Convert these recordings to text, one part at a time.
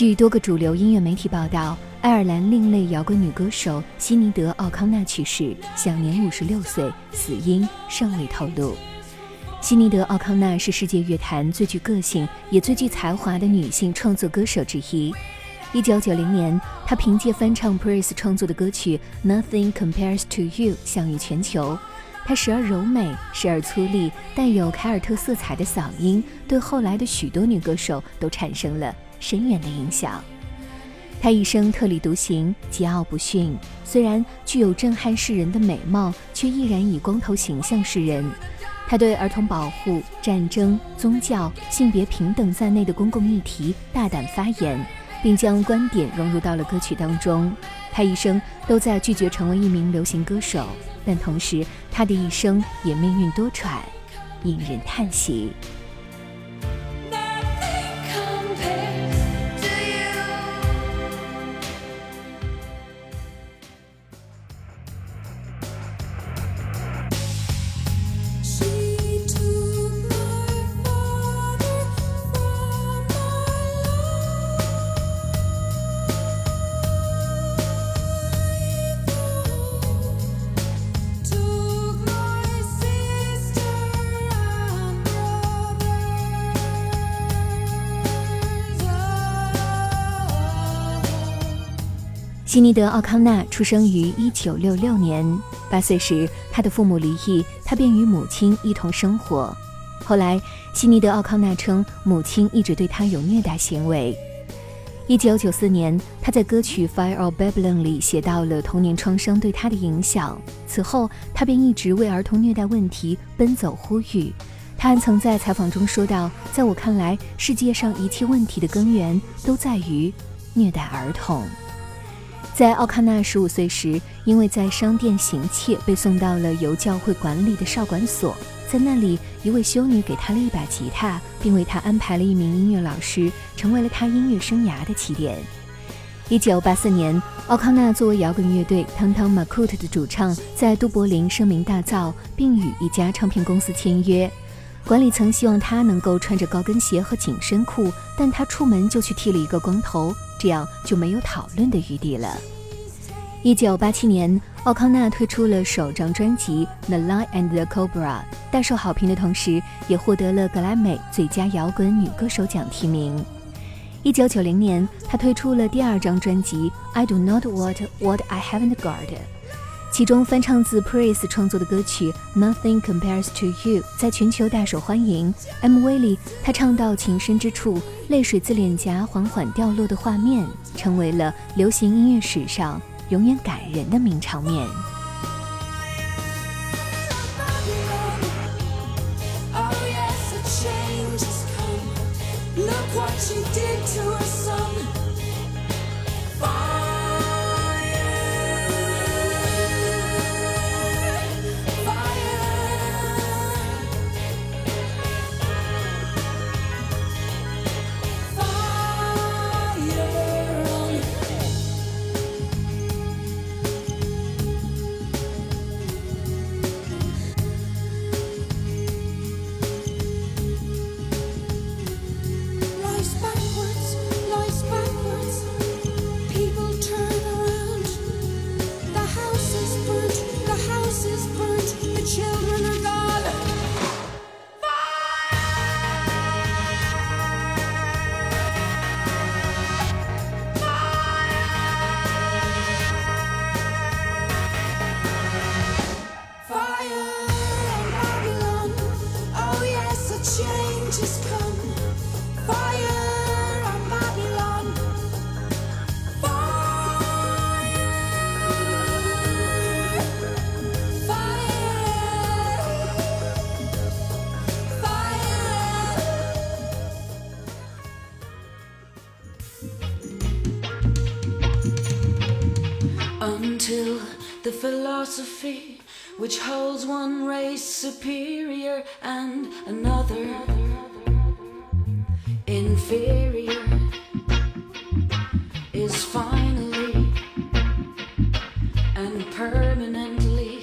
据多个主流音乐媒体报道，爱尔兰另类摇滚女歌手希尼德·奥康纳去世，享年五十六岁，死因尚未透露。希尼德·奥康纳是世界乐坛最具个性也最具才华的女性创作歌手之一。一九九零年，她凭借翻唱 Prince 创作的歌曲《Nothing Compares to You》享誉全球。她时而柔美，时而粗粝，带有凯尔特色彩的嗓音，对后来的许多女歌手都产生了。深远的影响。他一生特立独行，桀骜不驯。虽然具有震撼世人的美貌，却依然以光头形象示人。他对儿童保护、战争、宗教、性别平等在内的公共议题大胆发言，并将观点融入到了歌曲当中。他一生都在拒绝成为一名流行歌手，但同时他的一生也命运多舛，引人叹息。希尼德·奥康纳出生于1966年。八岁时，他的父母离异，他便与母亲一同生活。后来，希尼德·奥康纳称，母亲一直对他有虐待行为。1994年，他在歌曲《Fire of Babylon》里写到了童年创伤对他的影响。此后，他便一直为儿童虐待问题奔走呼吁。他还曾在采访中说道：“在我看来，世界上一切问题的根源都在于虐待儿童。”在奥康纳十五岁时，因为在商店行窃，被送到了由教会管理的少管所。在那里，一位修女给他了一把吉他，并为他安排了一名音乐老师，成为了他音乐生涯的起点。一九八四年，奥康纳作为摇滚乐队 t o n t o n m a c o o t 的主唱，在都柏林声名大噪，并与一家唱片公司签约。管理层希望他能够穿着高跟鞋和紧身裤，但他出门就去剃了一个光头。这样就没有讨论的余地了。一九八七年，奥康纳推出了首张专辑《The Lion and the Cobra》，大受好评的同时，也获得了格莱美最佳摇滚女歌手奖提名。一九九零年，他推出了第二张专辑《I Do Not Want What I Haven't Got》。其中翻唱自 Prince 创作的歌曲《Nothing Compares to You》在全球大受欢迎。MV 里，他唱到情深之处，泪水自脸颊缓缓掉落的画面，成为了流行音乐史上永远感人的名场面。Until the philosophy which holds one race superior and another inferior is finally and permanently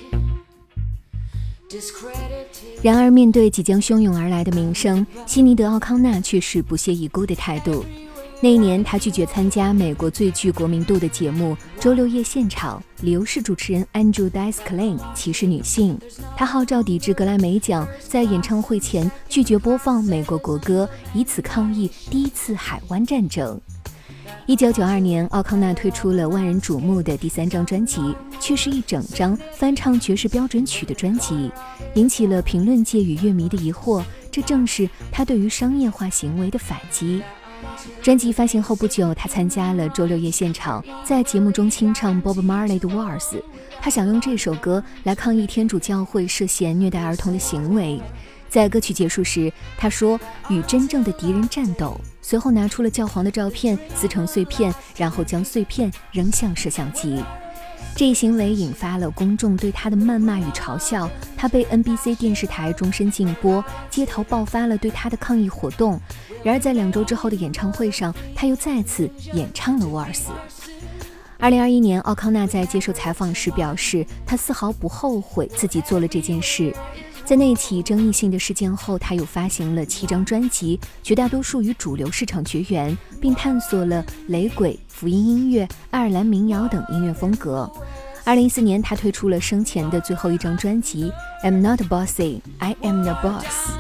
discredited. 然而，面对即将汹涌而来的名声，悉尼德·奥康纳却是不屑一顾的态度。那一年，他拒绝参加美国最具国民度的节目《周六夜现场》，理由是主持人 Andrew Dice Clay 歧视女性。他号召抵制格莱美奖在演唱会前拒绝播放美国国歌，以此抗议第一次海湾战争。一九九二年，奥康纳推出了万人瞩目的第三张专辑，却是一整张翻唱爵士标准曲的专辑，引起了评论界与乐迷的疑惑。这正是他对于商业化行为的反击。专辑发行后不久，他参加了周六夜现场，在节目中清唱 Bob Marley 的 Wars。他想用这首歌来抗议天主教会涉嫌虐待儿童的行为。在歌曲结束时，他说：“与真正的敌人战斗。”随后拿出了教皇的照片，撕成碎片，然后将碎片扔向摄像机。这一行为引发了公众对他的谩骂与嘲笑，他被 NBC 电视台终身禁播，街头爆发了对他的抗议活动。然而，在两周之后的演唱会上，他又再次演唱了《沃尔斯》。二零二一年，奥康纳在接受采访时表示，他丝毫不后悔自己做了这件事。在那起争议性的事件后，他又发行了七张专辑，绝大多数与主流市场绝缘，并探索了雷鬼、福音音乐、爱尔兰民谣等音乐风格。二零一四年，他推出了生前的最后一张专辑《I'm Not Bossy, I Am the Boss》。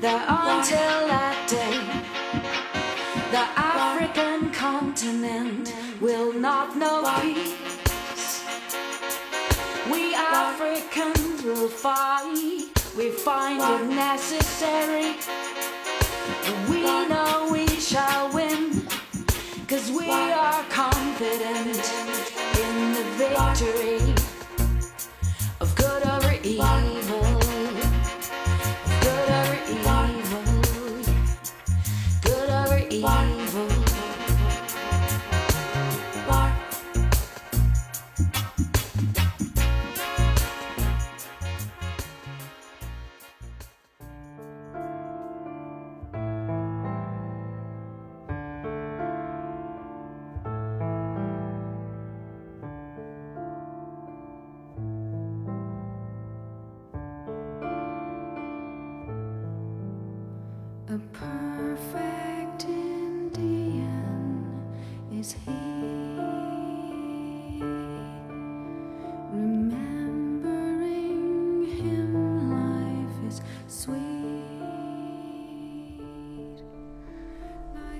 That until that day, the African continent will not know peace. We Africans will fight, we find it necessary. exaggerate.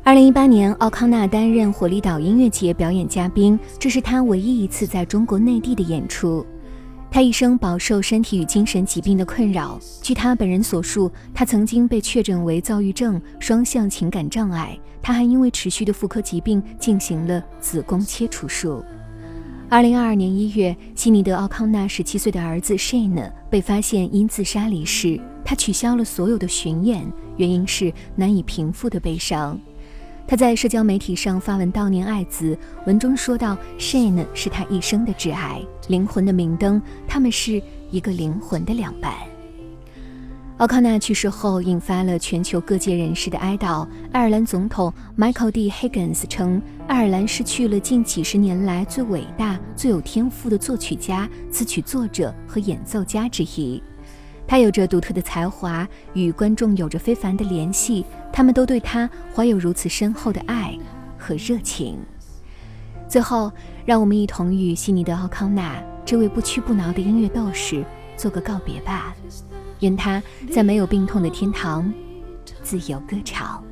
二零一八年，奥康纳担任火力岛音乐节表演嘉宾，这是他唯一一次在中国内地的演出。他一生饱受身体与精神疾病的困扰。据他本人所述，他曾经被确诊为躁郁症、双向情感障碍。他还因为持续的妇科疾病进行了子宫切除术。二零二二年一月，悉尼德·奥康纳十七岁的儿子 Shane 被发现因自杀离世。他取消了所有的巡演，原因是难以平复的悲伤。他在社交媒体上发文悼念爱子，文中说道：“Shane 是他一生的挚爱，灵魂的明灯，他们是一个灵魂的两半。”奥康纳去世后，引发了全球各界人士的哀悼。爱尔兰总统 Michael D. Higgins 称，爱尔兰失去了近几十年来最伟大、最有天赋的作曲家、词曲作者和演奏家之一。他有着独特的才华与观众有着非凡的联系他们都对他怀有如此深厚的爱和热情。最后让我们一同与悉尼的奥康纳这位不屈不挠的音乐斗士做个告别吧。愿他在没有病痛的天堂自由歌唱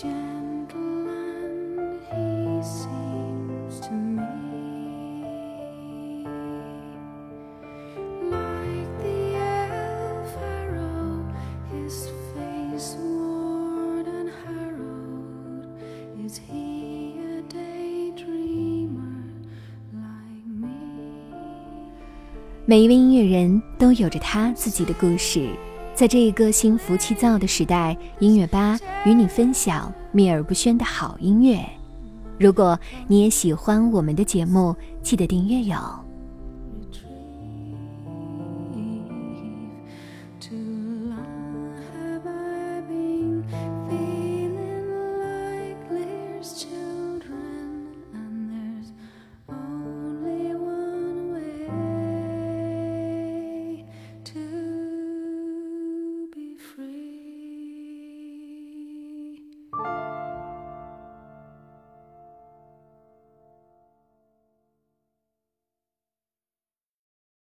gentleman he seems to me like the harold his face more and harold is he a day dreamer like me 每一位音乐人都有着他自己的故事。在这一个心浮气躁的时代音乐吧与你分享秘而不宣的好音乐。如果你也喜欢我们的节目记得订阅哟。